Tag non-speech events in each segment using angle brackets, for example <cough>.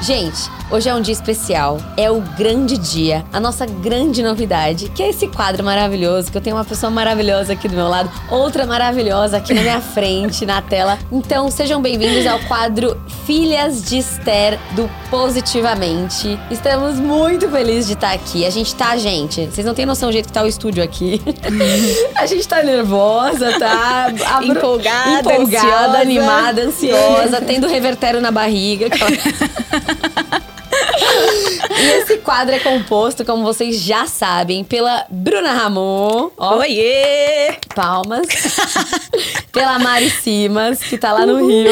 Gente, hoje é um dia especial. É o grande dia, a nossa grande novidade, que é esse quadro maravilhoso, que eu tenho uma pessoa maravilhosa aqui do meu lado, outra maravilhosa aqui na minha <laughs> frente, na tela. Então, sejam bem-vindos ao quadro Filhas de Esther do Positivamente. Estamos muito felizes de estar aqui. A gente tá, gente, vocês não têm noção do jeito que tá o estúdio aqui. <laughs> a gente tá nervosa, tá? A empolgada, empolgada, ansiosa. animada, ansiosa, tendo revertério na barriga. <laughs> <laughs> e esse quadro é composto, como vocês já sabem, pela Bruna Ramon. Ó, Oiê! Palmas. <laughs> pela Mari Simas, que tá lá no Rio.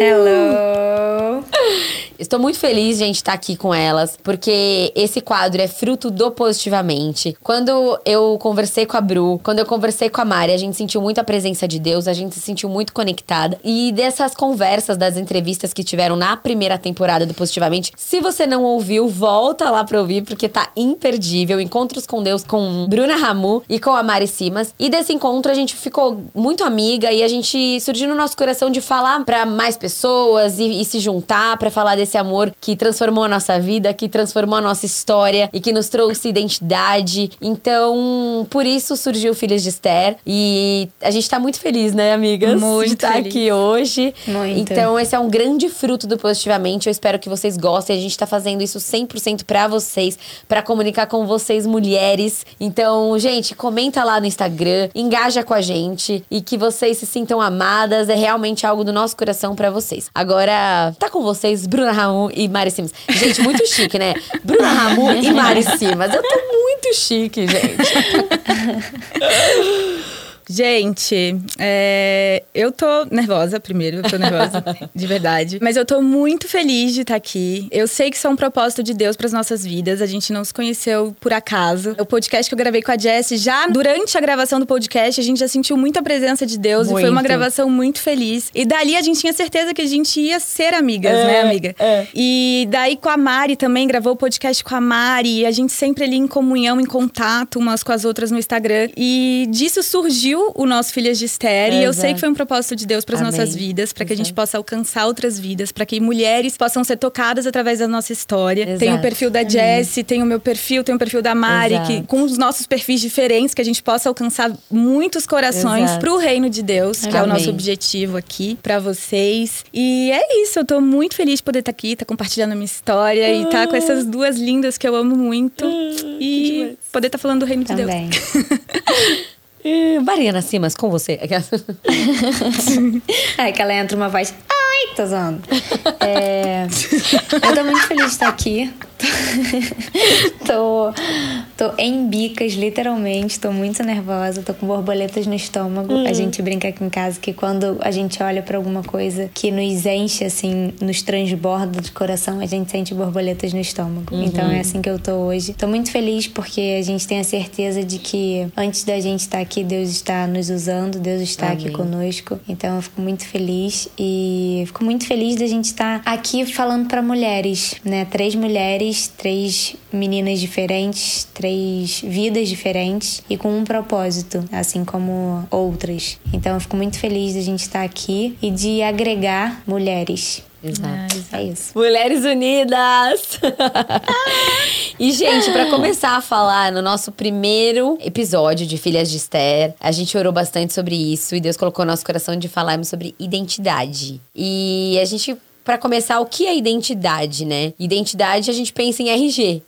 Hello! <laughs> Estou muito feliz, gente, estar aqui com elas, porque esse quadro é fruto do Positivamente. Quando eu conversei com a Bru, quando eu conversei com a Mari, a gente sentiu muito a presença de Deus, a gente se sentiu muito conectada. E dessas conversas, das entrevistas que tiveram na primeira temporada do Positivamente, se você não ouviu, volta lá pra ouvir, porque tá imperdível. Encontros com Deus com Bruna Ramu e com a Mari Simas. E desse encontro a gente ficou muito amiga e a gente surgiu no nosso coração de falar para mais pessoas e, e se juntar para falar desse amor que transformou a nossa vida, que transformou a nossa história e que nos trouxe identidade. Então, por isso surgiu Filhas de Esther. E a gente tá muito feliz, né, amigas? Muito de estar feliz. aqui hoje. Muito. Então, esse é um grande fruto do Positivamente. Eu espero que vocês gostem. A gente tá fazendo isso 100% pra vocês, pra comunicar com vocês, mulheres. Então, gente, comenta lá no Instagram, engaja com a gente e que vocês se sintam amadas. É realmente algo do nosso coração pra vocês. Agora, tá com vocês, Bruna Ramon e Mari Simas. Gente, muito chique, né? Bruna Ramon e Mari Simas. Eu tô muito chique, gente. <laughs> Gente, é, eu tô nervosa, primeiro, eu tô nervosa, <laughs> de verdade. Mas eu tô muito feliz de estar aqui. Eu sei que isso é um propósito de Deus para as nossas vidas. A gente não se conheceu por acaso. O podcast que eu gravei com a Jessie, já durante a gravação do podcast, a gente já sentiu muita presença de Deus e foi uma Muito. gravação muito feliz. E dali a gente tinha certeza que a gente ia ser amigas, É, né, amiga? é. E daí com a Mari também, gravou o podcast com a Mari. E a gente sempre ali em comunhão, em contato umas com as outras no Instagram. E disso surgiu o nosso Filhas de Esther. E eu sei que foi um propósito de Deus para as nossas vidas, para que a gente possa alcançar outras vidas, para que mulheres possam ser tocadas através da nossa história. Exato. Tem o perfil da Jessie, tem o meu perfil, tem o perfil da Mari, Exato. que com os nossos perfis diferentes, que a gente possa alcançar muitos corações Exato. pro reino de Deus, que é o nosso objetivo aqui para vocês. E é isso, eu tô muito feliz de poder estar aqui, estar compartilhando a minha história e estar com essas duas lindas que eu amo muito e demais. poder estar falando do reino de Deus. <laughs> Eh, Mariana Simas, com você. <laughs> É que ela entra uma voz. Ai, tô zoando. É, eu tô muito feliz de estar aqui. <laughs> tô, tô em bicas, literalmente. Tô muito nervosa. Tô com borboletas no estômago. A gente brinca aqui em casa que quando a gente olha pra alguma coisa que nos enche, assim, nos transborda de coração, a gente sente borboletas no estômago. Então é assim que eu tô hoje. Tô muito feliz porque a gente tem a certeza de que antes da gente estar aqui, Deus está nos usando, Deus está aqui Amém. conosco. Então eu fico muito feliz e fico muito feliz da gente estar aqui falando para mulheres, né? Três mulheres, três meninas diferentes, três vidas diferentes e com um propósito, assim como outras. Então eu fico muito feliz da gente estar aqui e de agregar mulheres. Exato. É isso. Mulheres Unidas! <laughs> e, gente, pra começar a falar no nosso primeiro episódio de Filhas de Esther, a gente orou bastante sobre isso e Deus colocou no nosso coração de falarmos sobre identidade. E a gente, pra começar, o que é identidade, né? Identidade, a gente pensa em RG.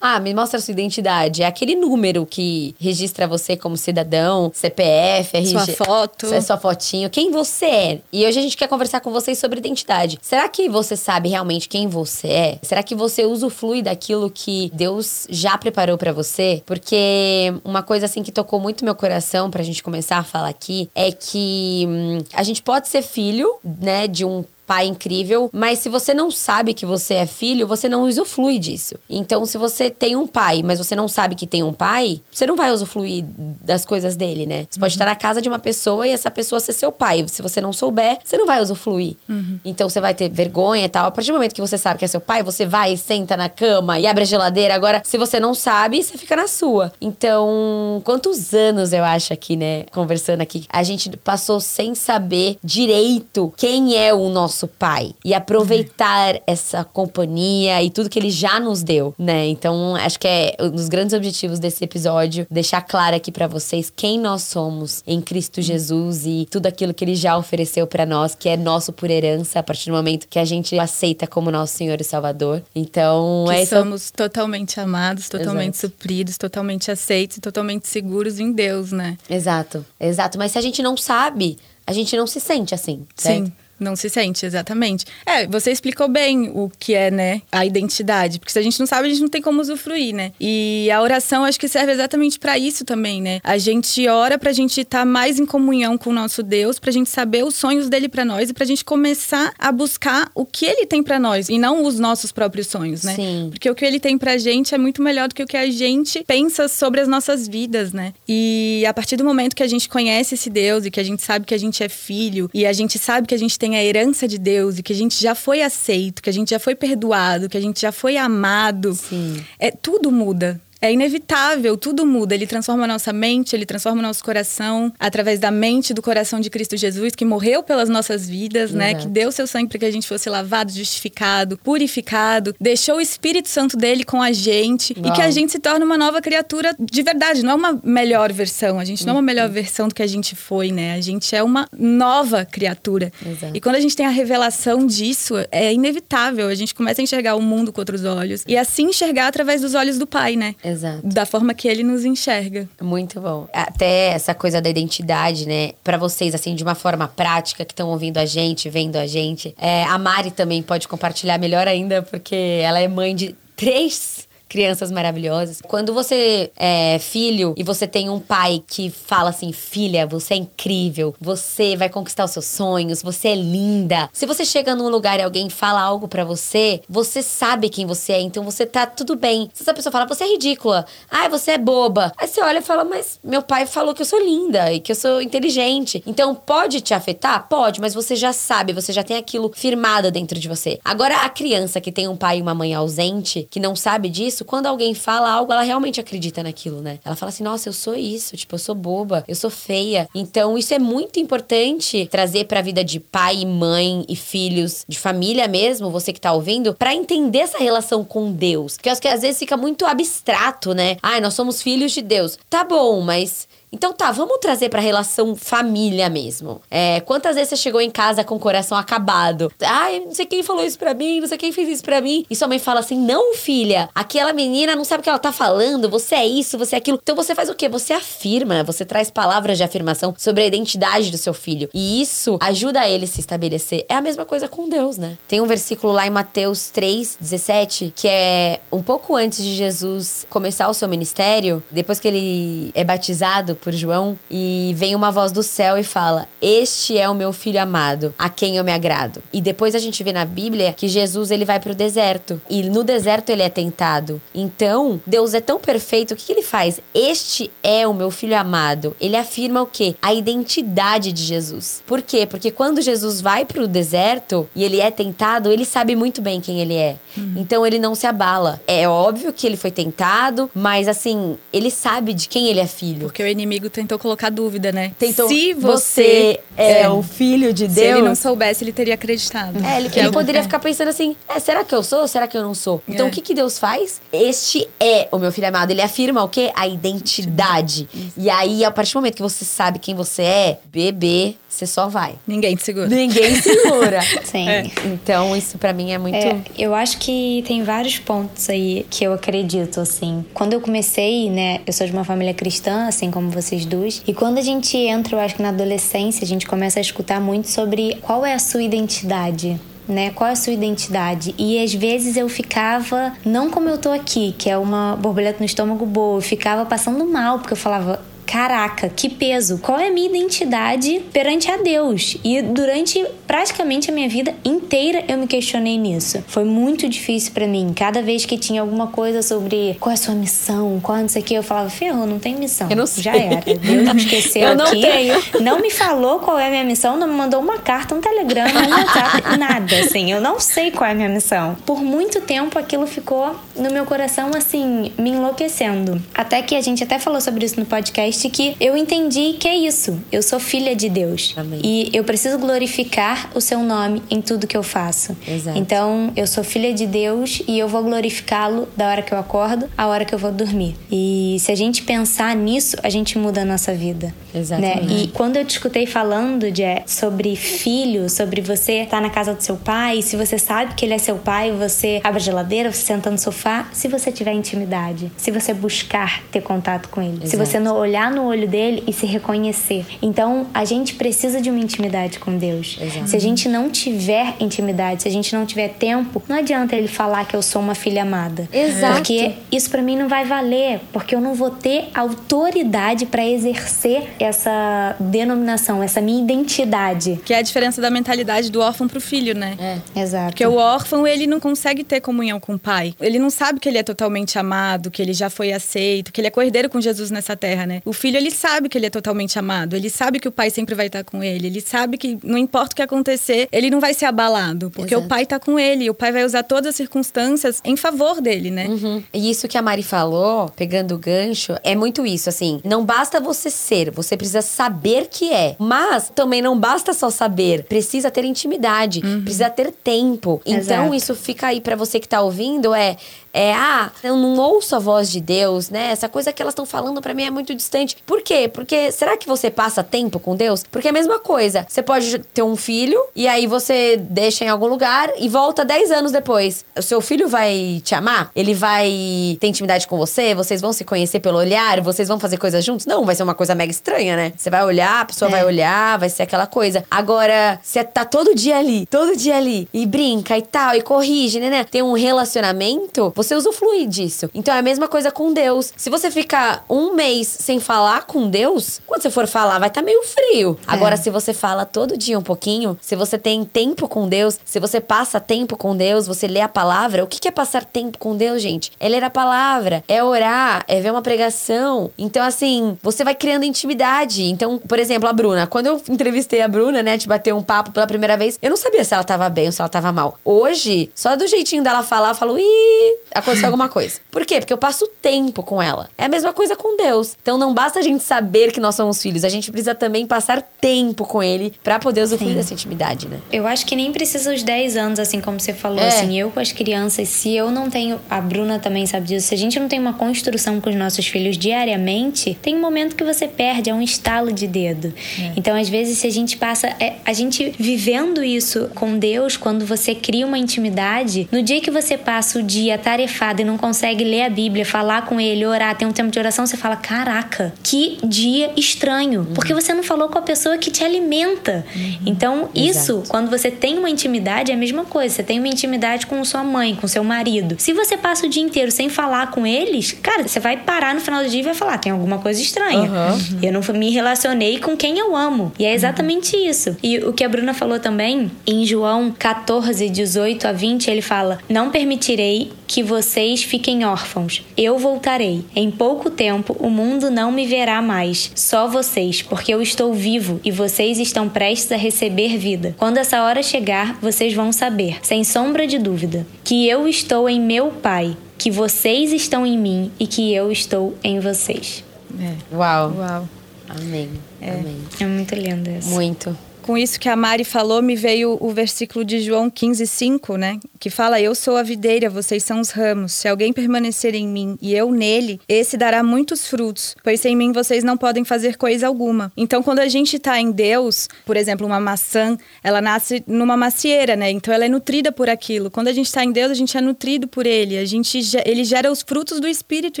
Ah, me mostra a sua identidade. É aquele número que registra você como cidadão, CPF, RG. Sua foto. É sua fotinho. Quem você é. E hoje a gente quer conversar com vocês sobre identidade. Será que você sabe realmente quem você é? Será que você usufrui daquilo que Deus já preparou pra você? Porque uma coisa assim que tocou muito meu coração pra gente começar a falar aqui é que hum, a gente pode ser filho, né, de um pai incrível, mas se você não sabe que você é filho, você não usufrui disso. Então, se você tem um pai, mas você não sabe que tem um pai, você não vai usufruir das coisas dele, né? Você pode estar na casa de uma pessoa e essa pessoa ser seu pai. Se você não souber, você não vai usufruir. Então, você vai ter vergonha e tal. A partir do momento que você sabe que é seu pai, você vai, senta na cama e abre a geladeira. Agora, se você não sabe, você fica na sua. Então, quantos anos eu acho aqui, né? Conversando aqui, a gente passou sem saber direito quem é o nosso nosso pai e aproveitar essa companhia e tudo que ele já nos deu, né? Então, acho que é um dos grandes objetivos desse episódio deixar claro aqui para vocês quem nós somos em Cristo Jesus e tudo aquilo que ele já ofereceu para nós, que é nosso por herança a partir do momento que a gente aceita como nosso Senhor e Salvador. Então, que é somos totalmente amados, totalmente Exato. supridos, totalmente aceitos, totalmente seguros em Deus, né? Exato. Exato, mas se a gente não sabe, a gente não se sente assim, certo? Sim. Não se sente, exatamente. É, você explicou bem o que é, né, a identidade. Porque se a gente não sabe, a gente não tem como usufruir, né? E a oração acho que serve exatamente para isso também, né? A gente ora pra gente estar tá mais em comunhão com o nosso Deus, pra gente saber os sonhos dele para nós e pra gente começar a buscar o que ele tem para nós e não os nossos próprios sonhos, né? Sim. Porque o que ele tem pra gente é muito melhor do que o que a gente pensa sobre as nossas vidas, né? E a partir do momento que a gente conhece esse Deus e que a gente sabe que a gente é filho e a gente sabe que a gente tem a herança de Deus e que a gente já foi aceito, que a gente já foi perdoado, que a gente já foi amado, Sim. é tudo muda é inevitável, tudo muda. Ele transforma a nossa mente, ele transforma o nosso coração através da mente do coração de Cristo Jesus, que morreu pelas nossas vidas, né? Que deu seu sangue para que a gente fosse lavado, justificado, purificado, deixou o Espírito Santo dele com a gente Uau. e que a gente se torna uma nova criatura de verdade. Não é uma melhor versão, a gente não é uma melhor versão do que a gente foi, né? A gente é uma nova criatura. Exato. E quando a gente tem a revelação disso, é inevitável. A gente começa a enxergar o mundo com outros olhos e assim enxergar através dos olhos do Pai, né? Exato. Da forma que ele nos enxerga. Muito bom. Até essa coisa da identidade, né? Para vocês, assim, de uma forma prática, que estão ouvindo a gente, vendo a gente. É, a Mari também pode compartilhar melhor ainda, porque ela é mãe de três crianças maravilhosas. Quando você é filho e você tem um pai que fala assim: filha, você é incrível, você vai conquistar os seus sonhos, você é linda. Se você chega num lugar e alguém fala algo para você, você sabe quem você é, então você tá tudo bem. Se essa pessoa fala, você é ridícula, ai, você é boba. Aí você olha e fala, mas meu pai falou que eu sou linda e que eu sou inteligente. Então pode te afetar? Pode, mas você já sabe, você já tem aquilo firmado dentro de você. Agora, a criança que tem um pai e uma mãe ausente, que não sabe disso, isso, quando alguém fala algo, ela realmente acredita naquilo, né? Ela fala assim: nossa, eu sou isso, tipo, eu sou boba, eu sou feia. Então, isso é muito importante trazer pra vida de pai mãe e filhos, de família mesmo, você que tá ouvindo, para entender essa relação com Deus. Porque eu acho que às vezes fica muito abstrato, né? Ai, nós somos filhos de Deus. Tá bom, mas então tá, vamos trazer pra relação família mesmo. É, quantas vezes você chegou em casa com o coração acabado? Ai, não sei quem falou isso pra mim, não sei quem fez isso pra mim. E sua mãe fala assim: não, filha, aquela menina não sabe o que ela tá falando, você é isso, você é aquilo. Então você faz o quê? Você afirma, você traz palavras de afirmação sobre a identidade do seu filho. E isso ajuda ele a se estabelecer. É a mesma coisa com Deus, né? Tem um versículo lá em Mateus 3, 17, que é um pouco antes de Jesus começar o seu ministério, depois que ele é batizado por João e vem uma voz do céu e fala: Este é o meu filho amado, a quem eu me agrado. E depois a gente vê na Bíblia que Jesus ele vai pro deserto e no deserto ele é tentado. Então, Deus é tão perfeito, o que, que ele faz? Este é o meu filho amado. Ele afirma o quê? A identidade de Jesus. Por quê? Porque quando Jesus vai pro deserto e ele é tentado, ele sabe muito bem quem ele é. Uhum. Então ele não se abala. É óbvio que ele foi tentado, mas assim, ele sabe de quem ele é filho. Porque o inimigo inimigo tentou colocar dúvida, né? Tentou. Se você, é, é, o filho de Deus. Se ele não soubesse, ele teria acreditado. É, ele, ele poderia é. ficar pensando assim: é, será que eu sou ou será que eu não sou? Então é. o que, que Deus faz? Este é o meu filho amado. Ele afirma o quê? A identidade. E aí, a partir do momento que você sabe quem você é, bebê, você só vai. Ninguém te segura. Ninguém segura. <laughs> Sim. É. Então, isso para mim é muito. É, eu acho que tem vários pontos aí que eu acredito, assim. Quando eu comecei, né, eu sou de uma família cristã, assim como vocês duas. E quando a gente entra, eu acho que na adolescência, a gente começa a escutar muito sobre qual é a sua identidade né? Qual é a sua identidade? E às vezes eu ficava, não como eu tô aqui, que é uma borboleta no estômago boa, eu ficava passando mal, porque eu falava, caraca, que peso. Qual é a minha identidade perante a Deus? E durante praticamente a minha vida inteira eu me questionei nisso. Foi muito difícil para mim. Cada vez que tinha alguma coisa sobre qual é a sua missão, qual é não sei o que, eu falava, ferro, não tem missão. Eu não sei. Já era. Deus me esqueceu <laughs> eu não aqui. Tenho. <laughs> Não me falou qual é a minha missão, não me mandou uma carta, um telegrama, um WhatsApp, <laughs> nada, assim. Eu não sei qual é a minha missão. Por muito tempo aquilo ficou no meu coração, assim, me enlouquecendo. Até que a gente até falou sobre isso no podcast de que eu entendi que é isso. Eu sou filha de Deus. Amém. E eu preciso glorificar o seu nome em tudo que eu faço. Exato. Então, eu sou filha de Deus e eu vou glorificá-lo da hora que eu acordo à hora que eu vou dormir. E se a gente pensar nisso, a gente muda a nossa vida. Exatamente. Né? E quando eu te escutei falando, Jé, sobre filho, sobre você estar na casa do seu pai, se você sabe que ele é seu pai, você abre a geladeira, você senta no sofá, se você tiver intimidade, se você buscar ter contato com ele, se Exato. você não olhar no olho dele e se reconhecer. Então, a gente precisa de uma intimidade com Deus. Exato. Se a gente não tiver intimidade, se a gente não tiver tempo, não adianta ele falar que eu sou uma filha amada. Exato. Porque isso pra mim não vai valer, porque eu não vou ter autoridade pra exercer essa denominação, essa minha identidade. Que é a diferença da mentalidade do órfão pro filho, né? É. Exato. Porque o órfão, ele não consegue ter comunhão com o pai. Ele não sabe que ele é totalmente amado, que ele já foi aceito, que ele é cordeiro com Jesus nessa terra, né? O filho, ele sabe que ele é totalmente amado. Ele sabe que o pai sempre vai estar com ele. Ele sabe que não importa o que acontecer, ele não vai ser abalado. Porque Exato. o pai tá com ele. O pai vai usar todas as circunstâncias em favor dele, né? Uhum. E isso que a Mari falou, pegando o gancho, é muito isso, assim. Não basta você ser, você precisa saber que é. Mas também não basta só saber, precisa ter intimidade, precisa ter tempo. Então Exato. isso fica aí pra você que tá ouvindo, é é, ah, eu não ouço a voz de Deus, né? Essa coisa que elas estão falando pra mim é muito distante. Por quê? Porque será que você passa tempo com Deus? Porque é a mesma coisa. Você pode ter um filho e aí você deixa em algum lugar e volta 10 anos depois. O seu filho vai te amar? Ele vai ter intimidade com você? Vocês vão se conhecer pelo olhar? Vocês vão fazer coisas juntos? Não, vai ser uma coisa mega estranha, né? Você vai olhar, a pessoa É. vai olhar, vai ser aquela coisa. Agora, você tá todo dia ali, todo dia ali, e brinca e tal, e corrige, né? né? Tem um relacionamento, você usufrui disso. Então é a mesma coisa com Deus. Se você ficar um mês sem falar com Deus, quando você for falar, vai estar meio frio. Agora, se você fala todo dia um pouquinho, se você tem tempo com Deus, se você passa tempo com Deus, você lê a palavra, o que que é passar tempo com Deus, gente? É ler a palavra, é orar, é ver uma pregação. Então, assim, você vai criando intimidade. Então, por exemplo, a Bruna. Quando eu entrevistei a Bruna, né, te bater um papo pela primeira vez, eu não sabia se ela tava bem ou se ela tava mal. Hoje, só do jeitinho dela falar, eu falo, ih, aconteceu alguma coisa. Por quê? Porque eu passo tempo com ela. É a mesma coisa com Deus. Então, não basta a gente saber que nós somos filhos, a gente precisa também passar tempo com ele pra poder usufruir Sim. dessa intimidade, né? Eu acho que nem precisa os 10 anos, assim como você falou, É. assim, eu com as crianças, se eu não tenho, a Bruna também sabe disso, se a gente não tem uma construção com os nossos filhos diariamente, tem um momento que você perde, é um estalo de dedo. Então, às vezes, se a gente passa, é, a gente vivendo isso com Deus, quando você cria uma intimidade, no dia que você passa o dia tarefado e não consegue ler a Bíblia, falar com ele, orar, ter um tempo de oração, você fala, caraca, que dia estranho, porque você não falou com a pessoa que te alimenta. Então, isso Exato. quando você tem uma intimidade, é a mesma coisa. Você tem uma intimidade com sua mãe, com seu marido. Se você passa o dia inteiro sem falar com eles, cara, você vai parar no final do dia e vai falar: tem alguma coisa estranha. Aham. Eu não me relacionei com quem eu amo. E é exatamente isso. E o que a Bruna falou também, em João 14, 18 a 20, ele fala: Não permitirei que vocês fiquem órfãos. Eu voltarei. Em pouco tempo, o mundo não me verá mais. Só vocês, porque eu estou vivo e vocês estão prestes a receber vida. Quando essa hora chegar, vocês vão saber, sem sombra de dúvida, que eu estou em meu Pai, que vocês estão em mim e que eu estou em vocês. É. Uau. Uau. Amém. Amém. É muito lindo isso. Muito. Com isso que a Mari falou, me veio o versículo de João 15, 5, né? Que fala: Eu sou a videira, vocês são os ramos. Se alguém permanecer em mim e eu nele, esse dará muitos frutos, pois sem mim vocês não podem fazer coisa alguma. Então, quando a gente tá em Deus, por exemplo, uma maçã, ela nasce numa macieira, né? Então, ela é nutrida por aquilo. Quando a gente tá em Deus, a gente é nutrido por ele. A gente, ge- ele gera os frutos do Espírito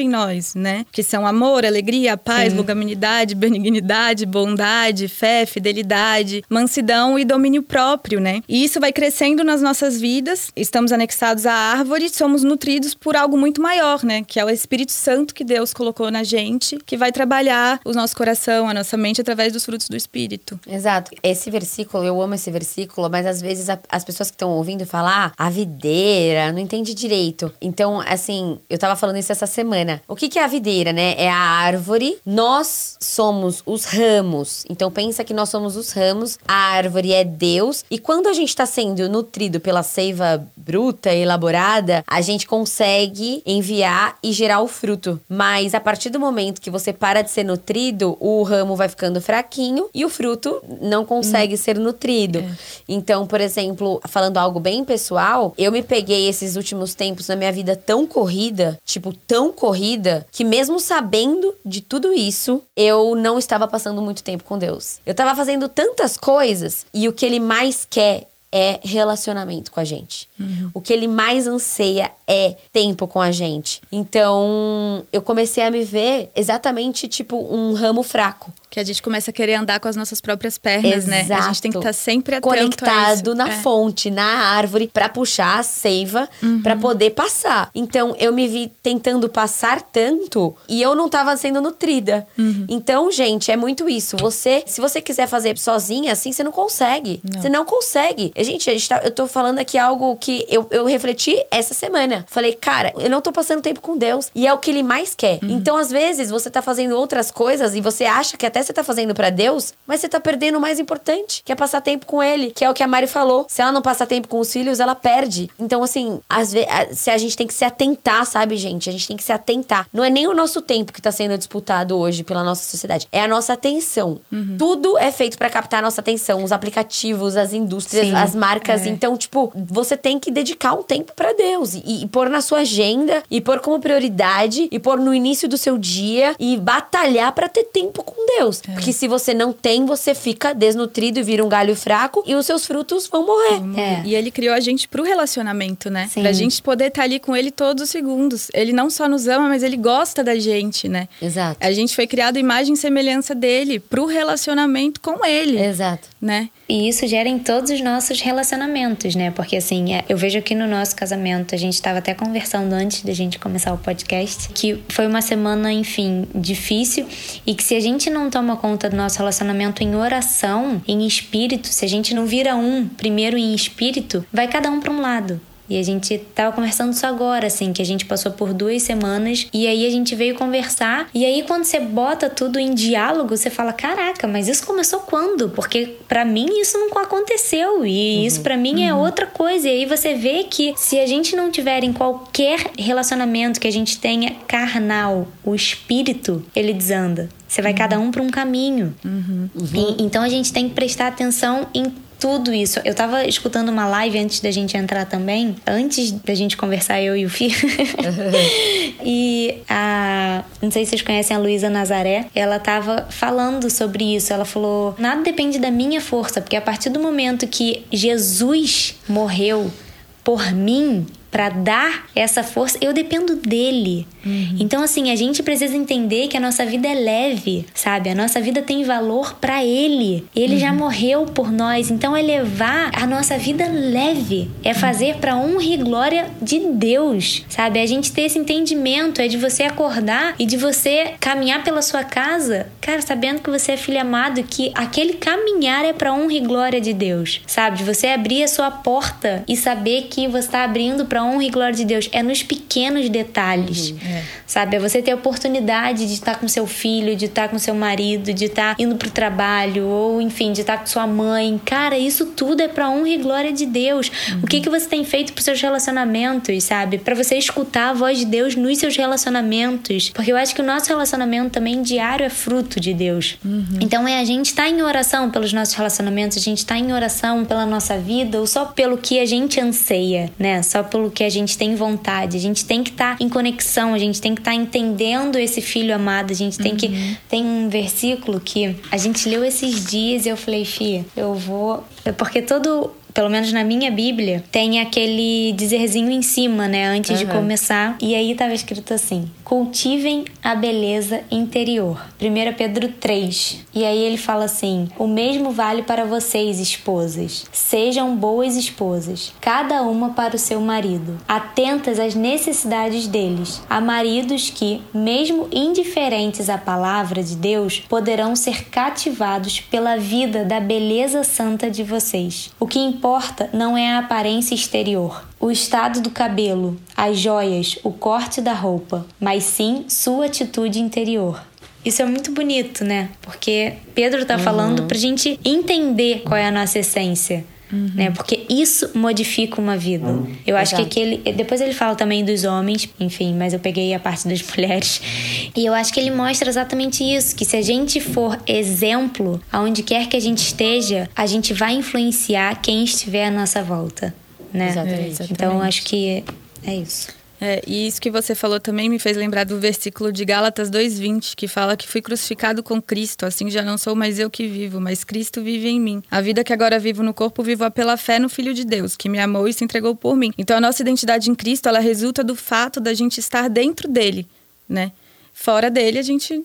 em nós, né? Que são amor, alegria, paz, longanimidade, benignidade, bondade, fé, fidelidade, mansidão e domínio próprio, né? E isso vai crescendo nas nossas vidas. Estamos anexados à árvore, somos nutridos por algo muito maior, né? Que é o Espírito Santo que Deus colocou na gente, que vai trabalhar o nosso coração, a nossa mente através dos frutos do Espírito. Exato. Esse versículo, eu amo esse versículo, mas às vezes a- as pessoas que estão ouvindo falam, ah, a videira, não entende direito. Então, assim, eu tava falando isso essa semana. O que, que é a videira, né? É a árvore, nós somos os ramos. Então, pensa que nós somos os ramos a árvore é Deus. E quando a gente está sendo nutrido pela seiva bruta, elaborada, a gente consegue enviar e gerar o fruto. Mas a partir do momento que você para de ser nutrido, o ramo vai ficando fraquinho e o fruto não consegue hum. ser nutrido. É. Então, por exemplo, falando algo bem pessoal, eu me peguei esses últimos tempos na minha vida tão corrida, tipo, tão corrida, que mesmo sabendo de tudo isso, eu não estava passando muito tempo com Deus. Eu estava fazendo tantas coisas e o que ele mais quer é relacionamento com a gente. Uhum. O que ele mais anseia é tempo com a gente. Então, eu comecei a me ver exatamente tipo um ramo fraco. Que a gente começa a querer andar com as nossas próprias pernas, Exato. né? A gente tem que estar tá sempre conectado na é. fonte, na árvore, para puxar a seiva, uhum. para poder passar. Então, eu me vi tentando passar tanto e eu não tava sendo nutrida. Uhum. Então, gente, é muito isso. Você, se você quiser fazer sozinha, assim, você não consegue. Não. Você não consegue. Gente, a gente tá, eu tô falando aqui algo que eu, eu refleti essa semana. Falei, cara, eu não tô passando tempo com Deus. E é o que ele mais quer. Uhum. Então, às vezes, você tá fazendo outras coisas e você acha que até você tá fazendo para Deus, mas você tá perdendo o mais importante, que é passar tempo com ele. Que é o que a Mari falou. Se ela não passar tempo com os filhos, ela perde. Então, assim, às vezes, se a gente tem que se atentar, sabe, gente? A gente tem que se atentar. Não é nem o nosso tempo que tá sendo disputado hoje pela nossa sociedade. É a nossa atenção. Uhum. Tudo é feito para captar a nossa atenção. Os aplicativos, as indústrias, Sim, as marcas. É. Então, tipo, você tem que dedicar um tempo para Deus e, e pôr na sua agenda e pôr como prioridade e pôr no início do seu dia e batalhar para ter tempo com Deus. É. Porque se você não tem, você fica desnutrido e vira um galho fraco e os seus frutos vão morrer. É. E ele criou a gente pro relacionamento, né? Sim. Pra gente poder estar tá ali com ele todos os segundos. Ele não só nos ama, mas ele gosta da gente, né? Exato. A gente foi criado imagem e semelhança dele pro relacionamento com ele. Exato. Né? E isso gera em todos os nossos relacionamentos, né? Porque assim, é, eu vejo aqui no nosso casamento, a gente estava até conversando antes da gente começar o podcast, que foi uma semana, enfim, difícil e que se a gente não toma conta do nosso relacionamento em oração, em espírito, se a gente não vira um primeiro em espírito, vai cada um para um lado. E a gente tava conversando isso agora, assim, que a gente passou por duas semanas e aí a gente veio conversar. E aí, quando você bota tudo em diálogo, você fala: caraca, mas isso começou quando? Porque para mim isso nunca aconteceu e uhum. isso para mim é uhum. outra coisa. E aí você vê que se a gente não tiver em qualquer relacionamento que a gente tenha carnal, o espírito, ele desanda. Você vai uhum. cada um para um caminho. Uhum. E, então a gente tem que prestar atenção em tudo isso. Eu tava escutando uma live antes da gente entrar também, antes da gente conversar, eu e o Fih. <laughs> e a. Não sei se vocês conhecem a Luísa Nazaré. Ela tava falando sobre isso. Ela falou: nada depende da minha força, porque a partir do momento que Jesus morreu por mim, para dar essa força, eu dependo dele. Uhum. Então, assim, a gente precisa entender que a nossa vida é leve, sabe? A nossa vida tem valor para ele. Ele uhum. já morreu por nós. Então, é levar a nossa vida leve. É fazer para honra e glória de Deus, sabe? A gente ter esse entendimento é de você acordar e de você caminhar pela sua casa, cara, sabendo que você é filho amado, que aquele caminhar é para honra e glória de Deus, sabe? De você abrir a sua porta e saber que você está abrindo para honra e glória de Deus. É nos pequenos detalhes, uhum, é. sabe? É você ter a oportunidade de estar com seu filho, de estar com seu marido, de estar indo pro trabalho, ou enfim, de estar com sua mãe. Cara, isso tudo é para honra e glória de Deus. Uhum. O que, que você tem feito pros seus relacionamentos, sabe? Para você escutar a voz de Deus nos seus relacionamentos. Porque eu acho que o nosso relacionamento também diário é fruto de Deus. Uhum. Então é a gente estar tá em oração pelos nossos relacionamentos, a gente estar tá em oração pela nossa vida, ou só pelo que a gente anseia, né? Só pelo que a gente tem vontade. A gente tem que estar tá em conexão, gente tem que estar tá entendendo esse filho amado. A gente tem uhum. que. Tem um versículo que a gente leu esses dias e eu falei, Fia, eu vou. Porque todo pelo menos na minha Bíblia, tem aquele dizerzinho em cima, né, antes uhum. de começar. E aí estava escrito assim: cultivem a beleza interior. 1 Pedro 3. E aí ele fala assim: o mesmo vale para vocês, esposas. Sejam boas esposas, cada uma para o seu marido, atentas às necessidades deles. Há maridos que, mesmo indiferentes à palavra de Deus, poderão ser cativados pela vida da beleza santa de vocês. O que importa não é a aparência exterior, o estado do cabelo, as joias, o corte da roupa, mas sim sua atitude interior. Isso é muito bonito, né? Porque Pedro tá uhum. falando pra gente entender qual é a nossa essência. Uhum. Né? Porque isso modifica uma vida. Uhum. Eu acho Exato. que aquele. Depois ele fala também dos homens, enfim, mas eu peguei a parte das <laughs> mulheres. E eu acho que ele mostra exatamente isso: que se a gente for exemplo, aonde quer que a gente esteja, a gente vai influenciar quem estiver à nossa volta. Né? Exatamente. Então acho que é isso. É, e isso que você falou também me fez lembrar do versículo de Gálatas 2:20, que fala que fui crucificado com Cristo, assim já não sou mais eu que vivo, mas Cristo vive em mim. A vida que agora vivo no corpo vivo pela fé no Filho de Deus, que me amou e se entregou por mim. Então a nossa identidade em Cristo, ela resulta do fato da gente estar dentro dele, né? Fora dele a gente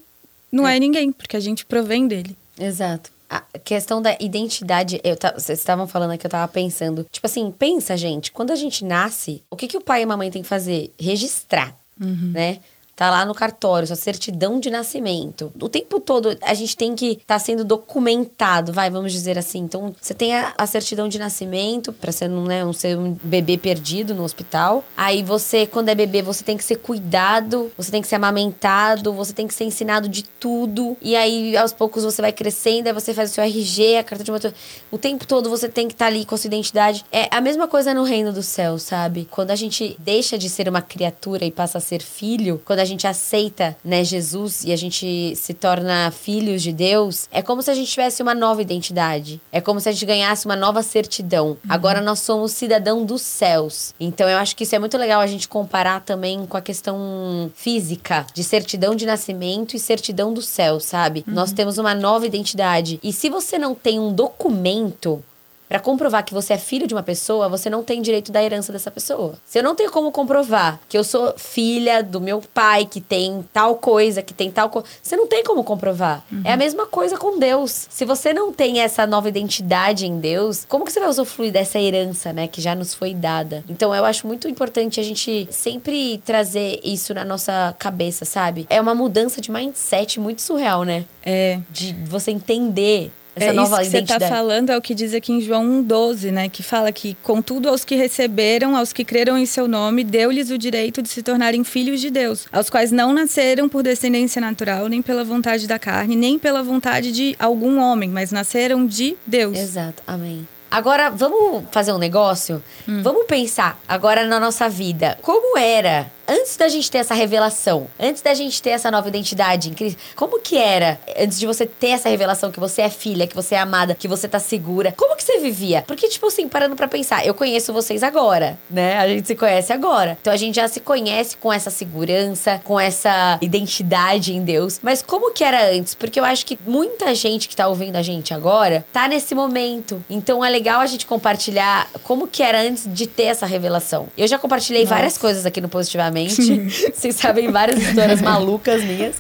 não é, é ninguém, porque a gente provém dele. Exato a questão da identidade, eu vocês estavam falando aqui, eu tava pensando. Tipo assim, pensa, gente, quando a gente nasce, o que, que o pai e a mamãe têm que fazer? Registrar, uhum. né? Tá lá no cartório, sua certidão de nascimento. O tempo todo a gente tem que estar tá sendo documentado, vai, vamos dizer assim. Então, você tem a, a certidão de nascimento para ser, né, um, ser um bebê perdido no hospital. Aí você, quando é bebê, você tem que ser cuidado, você tem que ser amamentado, você tem que ser ensinado de tudo. E aí, aos poucos, você vai crescendo, aí você faz o seu RG, a carta de motor. O tempo todo você tem que estar tá ali com a sua identidade. É a mesma coisa no reino do céu, sabe? Quando a gente deixa de ser uma criatura e passa a ser filho, quando a gente aceita, né, Jesus e a gente se torna filhos de Deus, é como se a gente tivesse uma nova identidade. É como se a gente ganhasse uma nova certidão. Uhum. Agora nós somos cidadão dos céus. Então eu acho que isso é muito legal a gente comparar também com a questão física de certidão de nascimento e certidão do céu, sabe? Uhum. Nós temos uma nova identidade. E se você não tem um documento para comprovar que você é filho de uma pessoa, você não tem direito da herança dessa pessoa. Se eu não tenho como comprovar que eu sou filha do meu pai, que tem tal coisa, que tem tal coisa, você não tem como comprovar. Uhum. É a mesma coisa com Deus. Se você não tem essa nova identidade em Deus, como que você vai usufruir dessa herança, né, que já nos foi dada? Então eu acho muito importante a gente sempre trazer isso na nossa cabeça, sabe? É uma mudança de mindset muito surreal, né? É. De você entender essa é, nova isso que identidade. você está falando é o que diz aqui em João 1,12, né? Que fala que, contudo, aos que receberam, aos que creram em seu nome, deu-lhes o direito de se tornarem filhos de Deus, aos quais não nasceram por descendência natural, nem pela vontade da carne, nem pela vontade de algum homem, mas nasceram de Deus. Exato. Amém. Agora, vamos fazer um negócio? Hum. Vamos pensar agora na nossa vida. Como era antes da gente ter essa revelação, antes da gente ter essa nova identidade em Cristo, como que era antes de você ter essa revelação que você é filha, que você é amada, que você tá segura? Como que você vivia? Porque, tipo assim, parando pra pensar, eu conheço vocês agora, né? A gente se conhece agora. Então a gente já se conhece com essa segurança, com essa identidade em Deus. Mas como que era antes? Porque eu acho que muita gente que tá ouvindo a gente agora tá nesse momento. Então é legal a gente compartilhar como que era antes de ter essa revelação. Eu já compartilhei Nossa. várias coisas aqui no Positivamente <laughs> Vocês sabem várias histórias malucas minhas.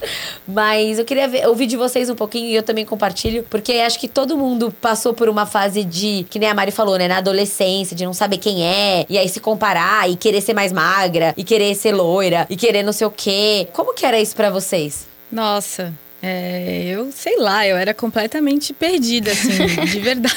Mas eu queria ver, ouvir de vocês um pouquinho e eu também compartilho, porque acho que todo mundo passou por uma fase de, que nem a Mari falou, né? Na adolescência, de não saber quem é, e aí se comparar, e querer ser mais magra, e querer ser loira, e querer não sei o quê. Como que era isso para vocês? Nossa, é, eu sei lá, eu era completamente perdida, assim, <laughs> de verdade.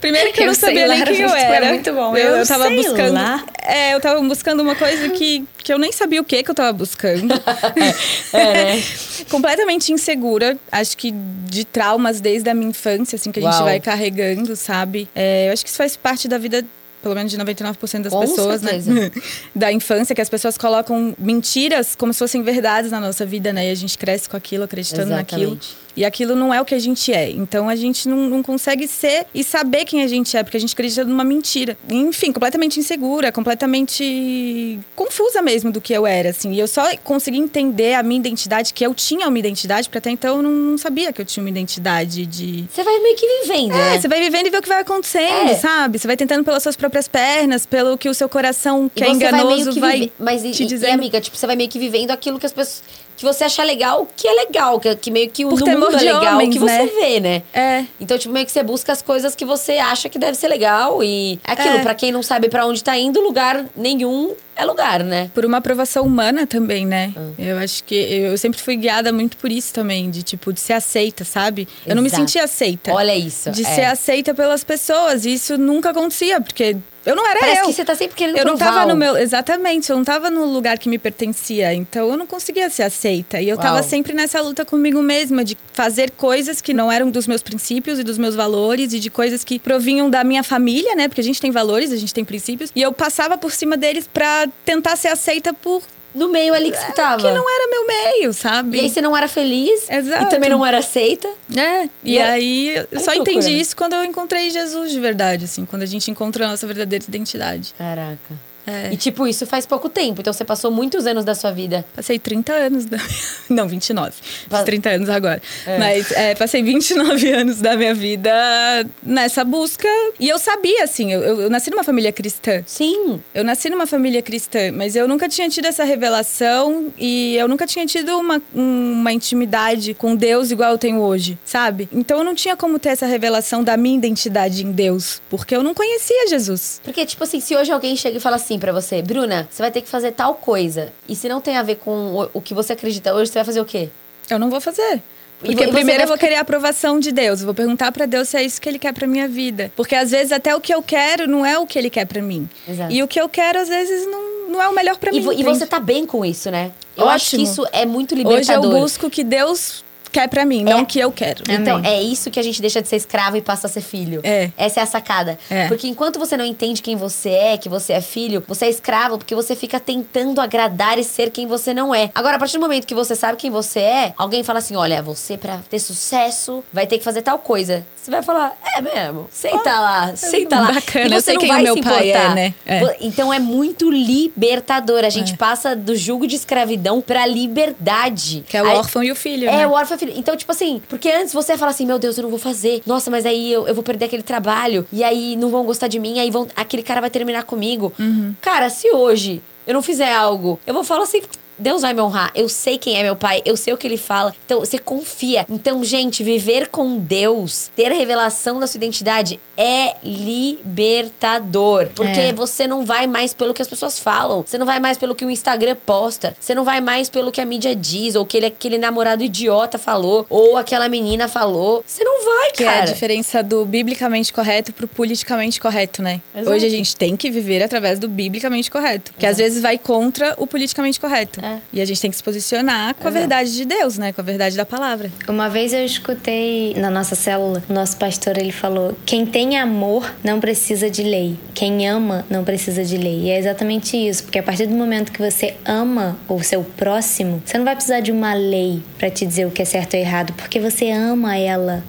Primeiro que eu, eu não sabia nem quem eu era. É muito bom. Eu, eu, eu tava buscando. Lá. É, eu tava buscando uma coisa que, que eu nem sabia o que que eu tava buscando. <laughs> é, né? <laughs> completamente insegura, acho que de traumas desde a minha infância, assim, que a gente Uau. vai carregando, sabe? É, eu acho que isso faz parte da vida pelo menos de 99% das Com pessoas, né? certeza. né? <laughs> da infância, que as pessoas colocam mentiras como se fossem verdades na nossa vida, né? E a gente cresce com aquilo, acreditando Exatamente. naquilo. E aquilo não é o que a gente é. Então a gente não, não, consegue ser e saber quem a gente é, porque a gente acredita numa mentira. Enfim, completamente insegura, completamente confusa mesmo do que eu era, assim. E eu só consegui entender a minha identidade, que eu tinha uma identidade, porque até então eu não, sabia que eu tinha uma identidade de. Você vai meio que vivendo, é, né? Você vai vivendo e vê o que vai acontecendo, é. sabe? Você vai tentando pelas suas próprias pernas, pelo que o seu coração, que é enganoso, vai, vai Mas e, te dizer. E, amiga, tipo, você vai meio que vivendo aquilo que as pessoas que você acha legal, que é legal, que, que meio que o mundo é legal homens, que você né? vê, né? É. Então, tipo, meio que você busca as coisas que você acha que deve ser legal e aquilo, é. para quem não sabe para onde tá indo, lugar nenhum é lugar, né? Por uma aprovação humana também, né? Hum. Eu acho que eu sempre fui guiada muito por isso também, de tipo, de ser aceita, sabe? Exato. Eu não me sentia aceita. Olha isso. De é. ser aceita pelas pessoas. E isso nunca acontecia, porque Eu não era Parece eu. que você tá sempre querendo Eu não provar tava no meu. Exatamente, eu não tava no lugar que me pertencia. Então eu não conseguia ser aceita. E eu tava Uau. sempre nessa luta comigo mesma, de fazer coisas que não eram dos meus princípios e dos meus valores, e de coisas que provinham da minha família, né? Porque a gente tem valores, a gente tem princípios. E eu passava por cima deles pra tentar ser aceita por. No meio ali que você tava. Que não era meu meio, sabe? E aí você não era feliz. Exato. E também não era aceita. É, e, E é- aí eu só entendi né? isso quando eu encontrei Jesus de verdade, assim, quando a gente encontra a nossa verdadeira identidade. Caraca. É. E tipo, isso faz pouco tempo. Então você passou muitos anos da sua vida. Passei 30 anos da <laughs> Não, 29. Pa- Fiz 30 anos agora. É. Mas é, passei 29 <laughs> anos da minha vida nessa busca. E eu sabia, assim, eu, eu- eu nasci numa família cristã. Sim. Eu nasci numa família cristã, mas eu nunca tinha tido essa revelação e eu nunca tinha tido uma, uma intimidade com Deus igual eu tenho hoje, sabe? Então eu não tinha como ter essa revelação da minha identidade em Deus, porque eu não conhecia Jesus. Porque, tipo assim, se hoje alguém chega e fala assim pra você, Bruna, você vai ter que fazer tal coisa. E se não tem a ver com o, que você acredita hoje, você vai fazer o quê? Eu não vou fazer. Porque primeiro eu vou querer a aprovação de Deus. Eu vou perguntar pra Deus se é isso que Ele quer pra minha vida. Porque às vezes até o que eu quero não é o que Ele quer pra mim. Exato. E o que eu quero às vezes não, não é o melhor pra E, mim. e entende? você tá bem com isso, né? Eu acho que Ótimo. isso é muito Hoje eu libertador. busco que Deus quer pra mim, não o que eu quero. Então, Amém. é isso que a gente deixa de ser escravo e passa a ser filho. É. Essa é a sacada. É. Porque enquanto você não entende quem você é, que você é filho, você é escravo porque você fica tentando agradar e ser quem você não é. Agora, a partir do momento que você sabe quem você é, alguém fala assim: olha, você pra ter sucesso vai ter que fazer tal coisa. Você vai falar, é mesmo, senta lá, senta lá. bacana, E eu você sei não quem vai o meu se pai é, né? É. Então é muito libertador. A gente passa do jugo de escravidão pra liberdade. Que é o órfão e o filho, é, né? o órfão filho. Então, tipo assim, porque antes você ia falar assim, meu Deus, eu não vou fazer. Nossa, mas aí eu, eu vou perder aquele trabalho. E aí não vão gostar de mim, aí vão, aquele cara vai terminar comigo. Uhum. Cara, se hoje eu não fizer algo, eu vou falar assim. Deus vai me honrar. Eu sei quem é meu pai, eu sei o que ele fala. Então, você confia. Então, gente, viver com Deus, ter a revelação da sua identidade é libertador. Porque É. você não vai mais pelo que as pessoas falam. Você não vai mais pelo que o Instagram posta. Você não vai mais pelo que a mídia diz, ou que ele- aquele namorado idiota falou, ou aquela menina falou. Você não vai, Que é a cara. diferença do biblicamente correto pro politicamente correto, né? Exato. Hoje a gente tem que viver através do biblicamente correto. Que às vezes vai contra o politicamente correto. É. E a gente tem que se posicionar com a verdade de Deus, né? Com a verdade da palavra. Uma vez eu escutei na nossa célula, o nosso pastor ele falou: quem tem amor não precisa de lei, quem ama não precisa de lei. E é exatamente isso, porque a partir do momento que você ama o seu próximo, você não vai precisar de uma lei para te dizer o que é certo ou errado, porque você ama ela.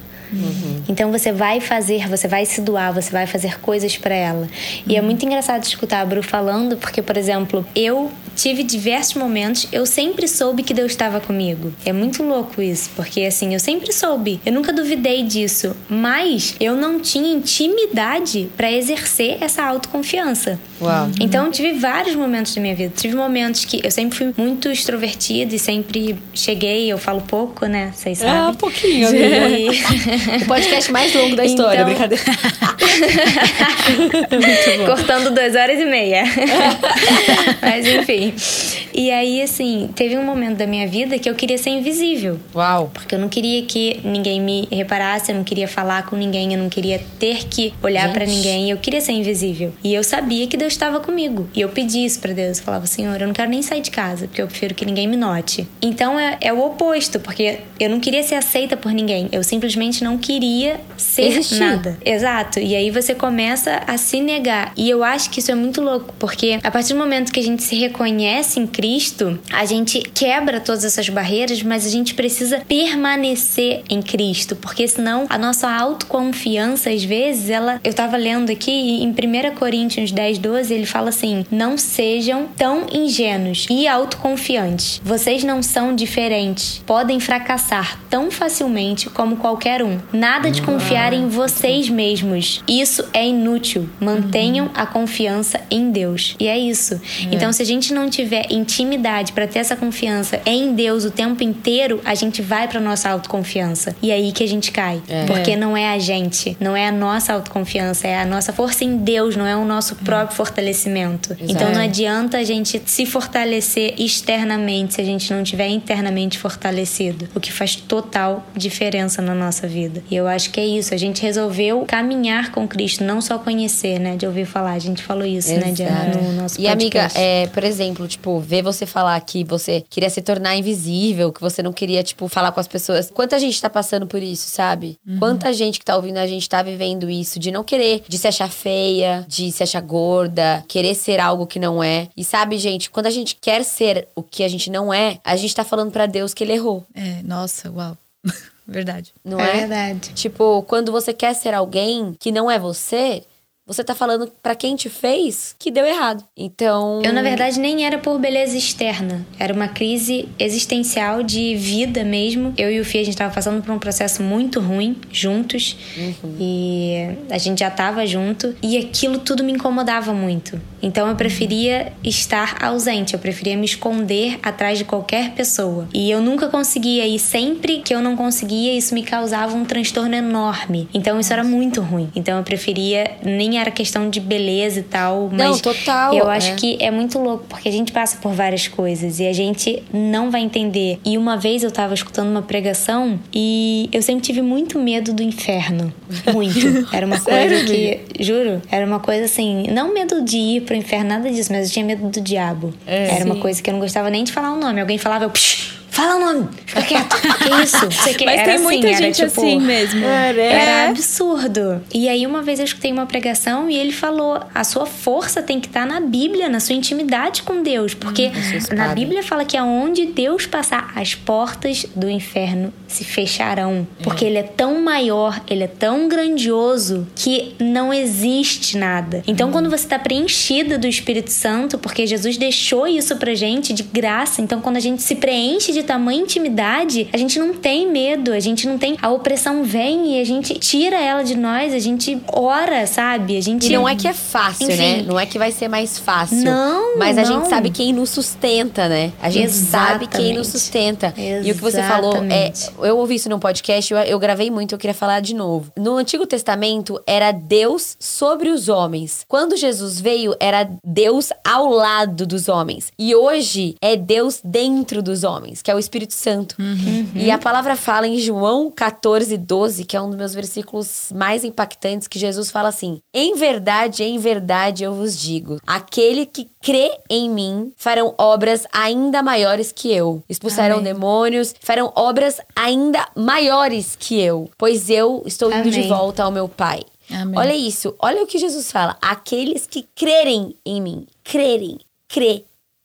Então você vai fazer, você vai se doar, você vai fazer coisas pra ela. E é muito engraçado escutar a Bru falando, porque, por exemplo, eu tive diversos momentos, eu sempre soube que Deus estava comigo. É muito louco isso, porque assim, eu sempre soube, eu nunca duvidei disso, mas eu não tinha intimidade pra exercer essa autoconfiança. Uau. Então, eu tive vários momentos da minha vida. Tive momentos que eu sempre fui muito extrovertida e sempre cheguei, eu falo pouco, né? Vocês sabem. Ah, um pouquinho, E- <laughs> O podcast mais longo da história, Então- brincadeira. <laughs> Cortando duas horas e meia. <laughs> Mas enfim. E aí, assim, teve um momento da minha vida que eu queria ser invisível. Uau. Porque eu não queria que ninguém me reparasse, eu não queria falar com ninguém, eu não queria ter que olhar pra ninguém, eu queria ser invisível. E eu sabia que Deus estava comigo. E eu pedi isso pra Deus. Eu falava, Senhor, eu não quero nem sair de casa, porque eu prefiro que ninguém me note. Então é, é o oposto, porque eu não queria ser aceita por ninguém. Eu simplesmente não queria ser Existir. nada. Exato. E aí você começa a se negar. E eu acho que isso é muito louco, porque a partir do momento que a gente se reconhece em Cristo, a gente quebra todas essas barreiras, mas a gente precisa permanecer em Cristo, porque senão a nossa autoconfiança, às vezes, ela. Eu tava lendo aqui em 1 Coríntios 10, 12, ele fala assim: não sejam tão ingênuos e autoconfiantes. Vocês não são diferentes. Podem fracassar tão facilmente como qualquer um. Nada de confiar em vocês mesmos. Isso é inútil. Mantenham a confiança em Deus. E é isso. Então, se a gente não não tiver intimidade para ter essa confiança em Deus o tempo inteiro, a gente vai para nossa autoconfiança. E é aí que a gente cai. É. Porque não é a gente, não é a nossa autoconfiança, é a nossa força em Deus, não é o nosso próprio fortalecimento. Exato. Então não adianta a gente se fortalecer externamente se a gente não tiver internamente fortalecido, o que faz total diferença na nossa vida. E eu acho que é isso, a gente resolveu caminhar com Cristo, não só conhecer, né, de ouvir falar. A gente falou isso, Exato. né, de, no nosso E amiga, é, por exemplo, tipo, ver você falar que você queria se tornar invisível, que você não queria, tipo, falar com as pessoas. Quanta gente tá passando por isso, sabe? Uhum. Quanta gente que tá ouvindo a gente tá vivendo isso, de não querer, de se achar feia, de se achar gorda, querer ser algo que não é. E sabe, gente, quando a gente quer ser o que a gente não é, a gente tá falando para Deus que ele errou. É, nossa, uau. <laughs> verdade. Não é? É verdade. Tipo, quando você quer ser alguém que não é você, você tá falando para quem te fez que deu errado. Então. Eu, na verdade, nem era por beleza externa. Era uma crise existencial de vida mesmo. Eu e o Fih, a gente tava passando por um processo muito ruim juntos. Uhum. E a gente já tava junto. E aquilo tudo me incomodava muito. Então eu preferia estar ausente, eu preferia me esconder atrás de qualquer pessoa. E eu nunca conseguia, e sempre que eu não conseguia, isso me causava um transtorno enorme. Então isso era muito ruim. Então eu preferia, nem era questão de beleza e tal, mas não, total, eu acho é. que é muito louco, porque a gente passa por várias coisas e a gente não vai entender. E uma vez eu tava escutando uma pregação e eu sempre tive muito medo do inferno. Muito. <laughs> Era uma coisa que, juro, era uma coisa assim, não medo de ir pro inferno, nada disso, mas eu tinha medo do diabo. É, Era sim. uma coisa que eu não gostava nem de falar o nome. Alguém falava, eu. Psh, Fala o nome, fica quieto. que <laughs> isso? Você que... Mas era tem assim, muita gente tipo, assim mesmo. Era, era absurdo. E aí, uma vez eu escutei uma pregação e ele falou: a sua força tem que estar na Bíblia, na sua intimidade com Deus. Porque hum, na Bíblia fala que aonde Deus passar, as portas do inferno se fecharão. É. Porque ele é tão maior, ele é tão grandioso que não existe nada. Então, hum. quando você está preenchida do Espírito Santo, porque Jesus deixou isso pra gente de graça, então quando a gente se preenche de tamanha intimidade, a gente não tem medo, a gente não tem. A opressão vem e a gente tira ela de nós, a gente ora, sabe? A gente. E não é que é fácil, né? Enfim. né? Não é que vai ser mais fácil. Não. Mas não. a gente sabe quem nos sustenta, né? A gente Exatamente. sabe quem nos sustenta. Exatamente. E o que você falou é. Eu ouvi isso num podcast, eu, eu gravei muito, eu queria falar de novo. No Antigo Testamento, era Deus sobre os homens. Quando Jesus veio, era Deus ao lado dos homens. E hoje é Deus dentro dos homens, que é o Espírito Santo. Uhum. E a palavra fala em João 14, 12, que é um dos meus versículos mais impactantes, que Jesus fala assim: Em verdade, em verdade eu vos digo: aquele que crê em mim farão obras ainda maiores que eu. Expulsarão Amém. demônios, farão obras ainda maiores que eu, pois eu estou indo Amém. de volta ao meu Pai. Amém. Olha isso, olha o que Jesus fala: aqueles que crerem em mim, crerem, crê.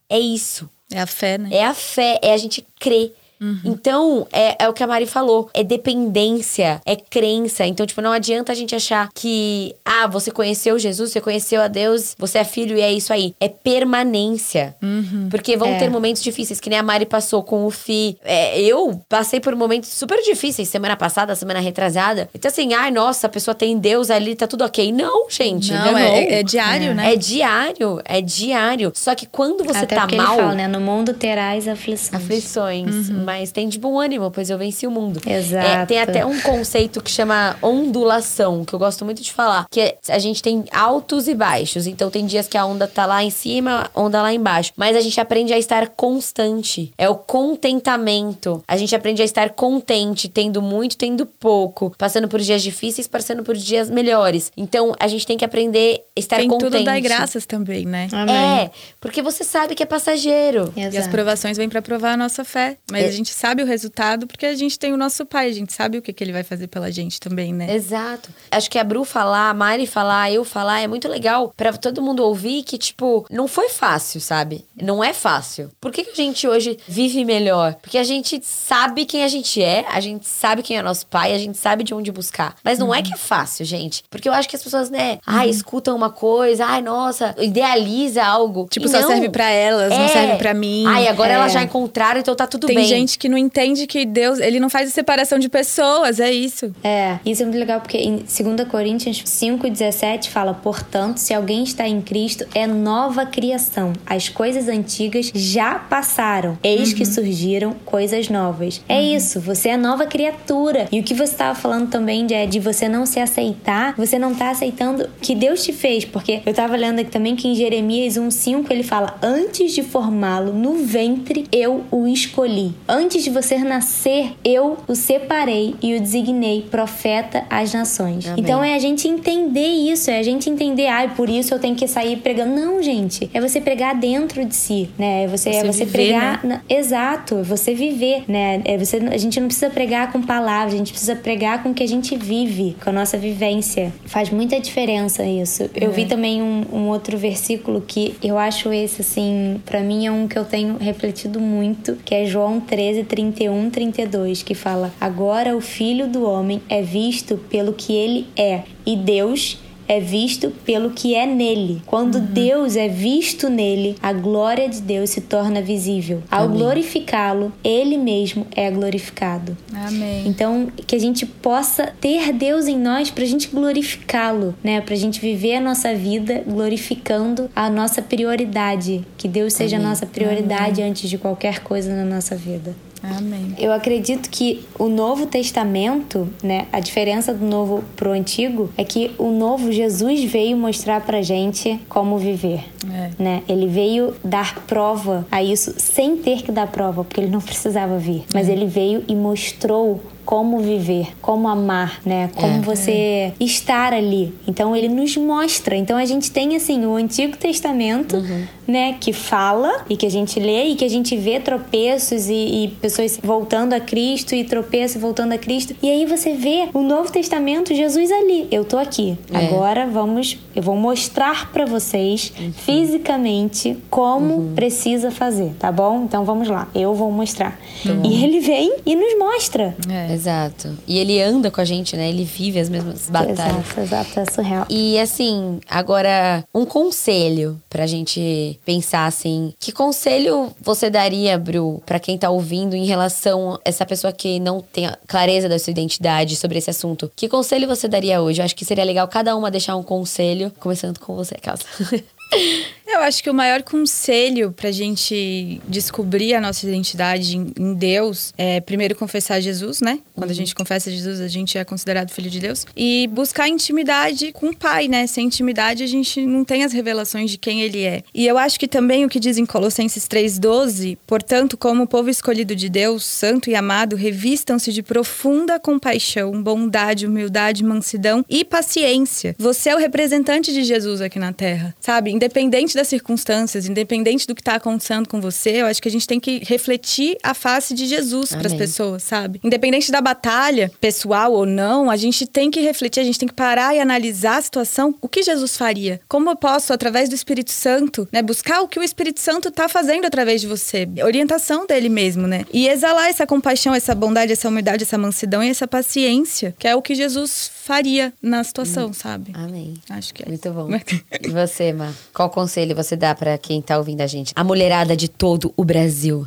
É isso. É a fé, né? É a fé, é a gente crer. Uhum. Então, é, é o que a Mari falou. É dependência, é crença. Então, tipo, não adianta a gente achar que, ah, você conheceu Jesus, você conheceu a Deus, você é filho e é isso aí. É permanência. Uhum. Porque vão é. ter momentos difíceis, que nem a Mari passou com o Fi. É, eu passei por momentos super difíceis semana passada, semana retrasada. Então, assim, ai, nossa, a pessoa tem Deus ali, tá tudo ok. Não, gente. Não, não. É, é, diário, né? É diário, é diário. Só que quando você Até tá mal. Ele fala, né? No mundo terás aflições. Aflições. Uhum mas tem de bom ânimo, pois eu venci o mundo. Exato. É, tem até um conceito que chama ondulação, que eu gosto muito de falar, que é, a gente tem altos e baixos. Então tem dias que a onda tá lá em cima, onda lá embaixo. Mas a gente aprende a estar constante. É o contentamento. A gente aprende a estar contente, tendo muito, tendo pouco, passando por dias difíceis, passando por dias melhores. Então a gente tem que aprender a estar tem contente. Tem tudo dar graças também, né? Amém. É, porque você sabe que é passageiro. Exato. E as provações vêm para provar a nossa fé. Mas é. Gente sabe o resultado porque a gente tem o nosso pai, a gente sabe o que, que ele vai fazer pela gente também, né? Exato. Acho que a Bru falar, a Mari falar, eu falar é muito legal para todo mundo ouvir que, tipo, não foi fácil, sabe? Não é fácil. Por que, que a gente hoje vive melhor? Porque a gente sabe quem a gente é, a gente sabe quem é nosso pai, a gente sabe de onde buscar. Mas não uhum. é que é fácil, gente. Porque eu acho que as pessoas, né, uhum. ai, escutam uma coisa, ai, nossa, idealiza algo. Tipo, só não, serve para elas, é, não serve para mim. Ai, agora é. elas já encontraram, então tá tudo tem bem. Tem gente que não entende que Deus, ele não faz a separação de pessoas, é isso. É, isso é muito legal porque em 2 Coríntios 5:17 fala: "Portanto, se alguém está em Cristo, é nova criação. As coisas antigas já passaram, eis uhum. que surgiram coisas novas." É uhum. isso, você é nova criatura. E o que você estava falando também de, de você não se aceitar, você não está aceitando que Deus te fez, porque eu estava lendo aqui também que em Jeremias 1:5 ele fala: "Antes de formá-lo no ventre, eu o escolhi. Antes de você nascer, eu o separei e o designei profeta às nações." Amém. Então é a gente entender isso, é a gente entender, ai, ah, por isso eu tenho que sair pregando. Não, gente, é você pregar dentro de si, né? É você, você é você viver, pregar, né? exato, é você viver, né? É você, a gente não precisa pregar com palavras, a gente precisa pregar com o que a gente vive, com a nossa vivência. Faz muita diferença isso. Eu vi é. também um, um outro versículo que eu acho esse, assim, para mim é um que eu tenho refletido muito, que é João 13, 31, 32, que fala: Agora o Filho do Homem é visto pelo que ele é, e Deus é visto pelo que é nele. Quando uhum. Deus é visto nele, a glória de Deus se torna visível. Ao glorificá-lo, ele mesmo é glorificado. Amém. Então, que a gente possa ter Deus em nós pra gente glorificá-lo, né? Pra gente viver a nossa vida glorificando a nossa prioridade. Que Deus seja Amém. a nossa prioridade Amém. antes de qualquer coisa na nossa vida. Amém. Eu acredito que o Novo Testamento, né, a diferença do Novo pro Antigo é que o Novo Jesus veio mostrar pra gente como viver, é. né? Ele veio dar prova a isso sem ter que dar prova, porque ele não precisava vir, mas é. ele veio e mostrou como viver, como amar, né? Como é. você estar ali. Então ele nos mostra. Então a gente tem assim o Antigo Testamento, uhum. né, que fala e que a gente lê e que a gente vê tropeços e, e pessoas voltando a Cristo e tropeços voltando a Cristo. E aí você vê o Novo Testamento, Jesus ali. Eu tô aqui. É. Agora vamos, eu vou mostrar para vocês uhum. fisicamente como uhum. precisa fazer, tá bom? Então vamos lá. Eu vou mostrar. Tá e ele vem e nos mostra. É. Exato. E ele anda com a gente, né? Ele vive as mesmas batalhas. Exato, exato, é surreal. E assim, agora, um conselho pra gente pensar assim: que conselho você daria, Bru, pra quem tá ouvindo em relação a essa pessoa que não tem clareza da sua identidade sobre esse assunto? Que conselho você daria hoje? Eu acho que seria legal cada uma deixar um conselho, começando com você, Casa. <laughs> Eu acho que o maior conselho pra gente descobrir a nossa identidade em Deus é primeiro confessar Jesus, né? Quando uhum. a gente confessa Jesus, a gente é considerado filho de Deus. E buscar intimidade com o Pai, né? Sem intimidade, a gente não tem as revelações de quem ele é. E eu acho que também o que diz em Colossenses 3,12, portanto, como povo escolhido de Deus, santo e amado, revistam-se de profunda compaixão, bondade, humildade, mansidão e paciência. Você é o representante de Jesus aqui na terra, sabe? Independente das circunstâncias, independente do que está acontecendo com você, eu acho que a gente tem que refletir a face de Jesus para as pessoas, sabe? Independente da batalha, pessoal ou não, a gente tem que refletir, a gente tem que parar e analisar a situação. O que Jesus faria? Como eu posso, através do Espírito Santo, né, buscar o que o Espírito Santo está fazendo através de você? Orientação dele mesmo, né? E exalar essa compaixão, essa bondade, essa humildade, essa mansidão e essa paciência, que é o que Jesus faria na situação, hum. sabe? Amém. Acho que é. Muito bom. <laughs> e você, Ma? Qual conselho você dá para quem tá ouvindo a gente? A mulherada de todo o Brasil.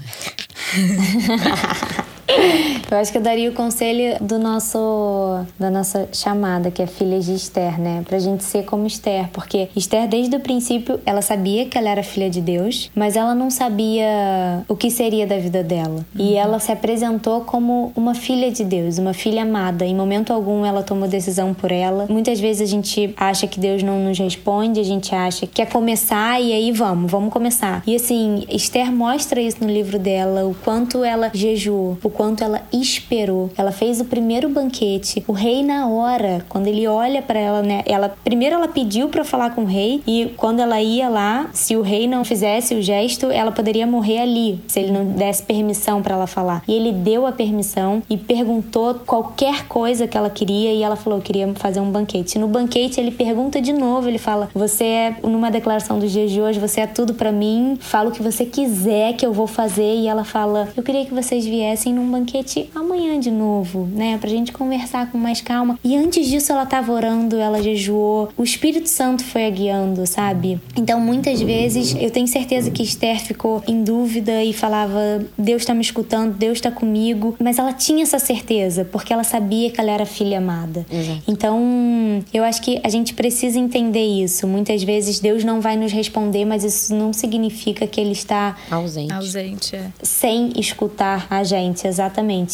<laughs> Eu acho que eu daria o conselho do nosso da nossa chamada, que é filha de Esther, né? Pra gente ser como Esther, porque Esther desde o princípio ela sabia que ela era filha de Deus, mas ela não sabia o que seria da vida dela. Uhum. E ela se apresentou como uma filha de Deus, uma filha amada. Em momento algum ela tomou decisão por ela. Muitas vezes a gente acha que Deus não nos responde, a gente acha que quer começar e aí vamos, vamos começar. E assim, Esther mostra isso no livro dela, o quanto ela jejuou, o quanto ela esperou. Ela fez o primeiro banquete. O rei na hora, quando ele olha para ela, né? Ela primeiro ela pediu para falar com o rei e quando ela ia lá, se o rei não fizesse o gesto, ela poderia morrer ali, se ele não desse permissão para ela falar. E ele deu a permissão e perguntou qualquer coisa que ela queria e ela falou: "Eu queria fazer um banquete". No banquete ele pergunta de novo, ele fala: "Você é numa declaração dos dias de hoje, você é tudo para mim. Fala o que você quiser que eu vou fazer". E ela fala: "Eu queria que vocês viessem num banquete amanhã de novo, né? Pra gente conversar com mais calma. E antes disso, ela tava orando, ela jejuou. O Espírito Santo foi a guiando, sabe? Então, muitas vezes, eu tenho certeza que Esther ficou em dúvida e falava: Deus tá me escutando, Deus tá comigo. Mas ela tinha essa certeza, porque ela sabia que ela era filha amada. Exato. Então, eu acho que a gente precisa entender isso. Muitas vezes, Deus não vai nos responder, mas isso não significa que ele está Ausente. Ausente, é. sem escutar a gente, exatamente.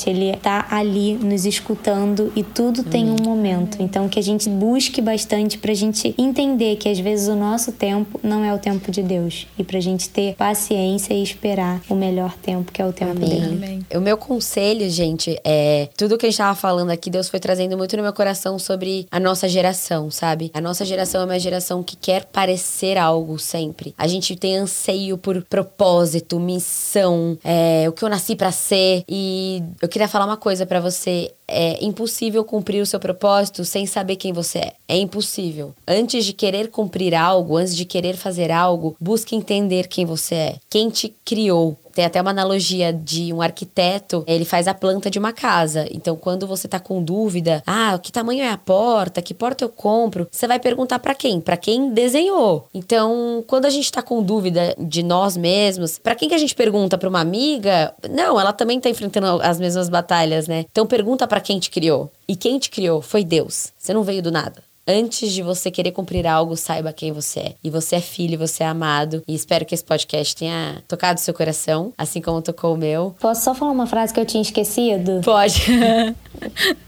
Ele tá ali nos escutando e tudo tem um momento. Então que a gente busque bastante pra gente entender que às vezes o nosso tempo não é o tempo de Deus e pra gente ter paciência e esperar o melhor tempo, que é o tempo Amém. dele. Amém. O meu conselho, gente, é tudo que a gente tava falando aqui, Deus foi trazendo muito no meu coração sobre a nossa geração, sabe? A nossa geração é uma geração que quer parecer algo sempre. A gente tem anseio por propósito, missão, é, o que eu nasci pra ser. E eu queria falar uma coisa pra você. É impossível cumprir o seu propósito sem saber quem você é. É impossível. Antes de querer cumprir algo, antes de querer fazer algo, busque entender quem você é. Quem te criou. Tem até uma analogia de um arquiteto, ele faz a planta de uma casa. Então, quando você tá com dúvida, ah, que tamanho é a porta? Que porta eu compro? Você vai perguntar pra quem? Pra quem desenhou. Então, quando a gente tá com dúvida de nós mesmos, pra quem que a gente pergunta? Pra uma amiga? Não, ela também tá enfrentando as mesmas batalhas, né? Então, pergunta pra quem te criou. E quem te criou foi Deus. Você não veio do nada. Antes de você querer cumprir algo, saiba quem você é. E você é filho, você é amado. E espero que esse podcast tenha tocado seu coração, assim como tocou o meu. Posso só falar uma frase que eu tinha esquecido? Pode. <laughs>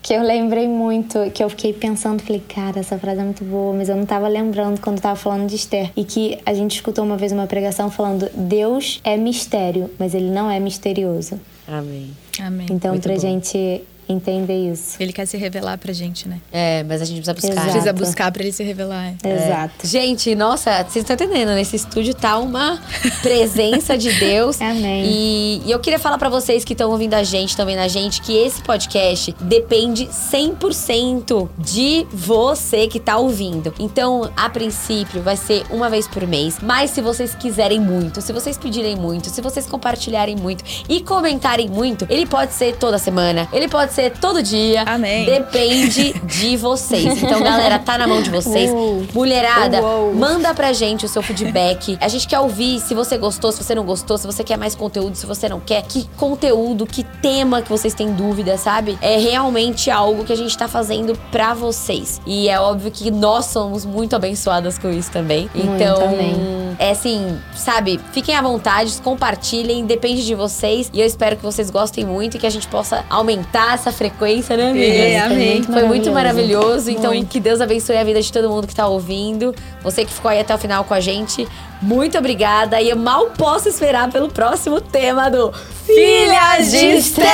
Que eu lembrei muito, que eu fiquei pensando, falei, cara, essa frase é muito boa, mas eu não tava lembrando quando eu tava falando de Esther. E que a gente escutou uma vez uma pregação falando: Deus é mistério, mas ele não é misterioso. Amém. Amém. Então, Muito pra bom. gente entender isso. Ele quer se revelar pra gente, né? É, mas a gente precisa buscar. Exato. Precisa buscar pra ele se revelar. é. Exato. Gente, nossa, vocês estão entendendo? Nesse estúdio tá uma presença de Deus. <laughs> Amém. E, e eu queria falar pra vocês que estão ouvindo a gente, estão vendo a gente, que esse podcast depende 100% de você que tá ouvindo. Então, a princípio, vai ser uma vez por mês. Mas se vocês quiserem muito, se vocês pedirem muito, se vocês compartilharem muito e comentarem muito, ele pode ser toda semana, ele pode ser todo dia. Amém. Depende <laughs> de vocês. Então, galera, tá na mão de vocês. Uou. Mulherada, Uou. manda pra gente o seu feedback. A gente quer ouvir se você gostou, se você não gostou, se você quer mais conteúdo, se você não quer. Que conteúdo, que tema que vocês têm dúvida, sabe? É realmente algo que a gente tá fazendo pra vocês. E é óbvio que nós somos muito abençoadas com isso também. Muito, então, amém. é assim, sabe? Fiquem à vontade, compartilhem, depende de vocês. E eu espero que vocês gostem muito e que a gente possa aumentar essa frequência, né, amiga? É, Foi amém. muito Foi muito maravilhoso. Então, Muito. que Deus abençoe a vida de todo mundo que tá ouvindo. Você que ficou aí até o final com a gente, muito obrigada. E eu mal posso esperar pelo próximo tema do Filhas de Esther.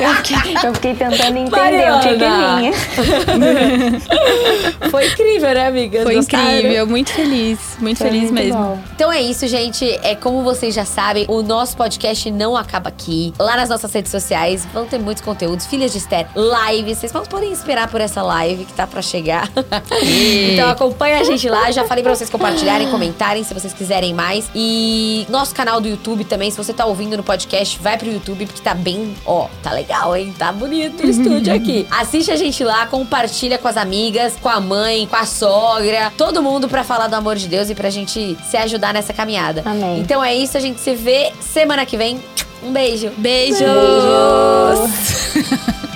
Eu fiquei, eu fiquei tentando <laughs> entender o que, que Mariana. vinha. <laughs> Foi incrível, né, amiga? Foi Gostaram? incrível, muito feliz. Muito Foi feliz muito mesmo. bom. Então é isso, gente. É como vocês já sabem, o nosso podcast não acaba aqui. Lá nas nossas redes sociais vão ter muitos conteúdos. Filhas de Esther, live. Vocês podem esperar por essa live que tá pra chegar. <laughs> então acompanha a gente lá. Já falei pra vocês compartilharem, comentarem se vocês quiserem mais. E nosso canal do YouTube também. Se você tá ouvindo no podcast, vai pro YouTube porque tá bem, ó, tá legal, hein? Tá bonito o <laughs> estúdio aqui. Assiste a gente lá, compartilha com as amigas, com a mãe, com a sogra, todo mundo pra falar do amor de Deus e pra gente se ajudar nessa caminhada. Amém. Então é isso, a gente se vê semana que vem. Um beijo. Beijos! Beijos. <laughs>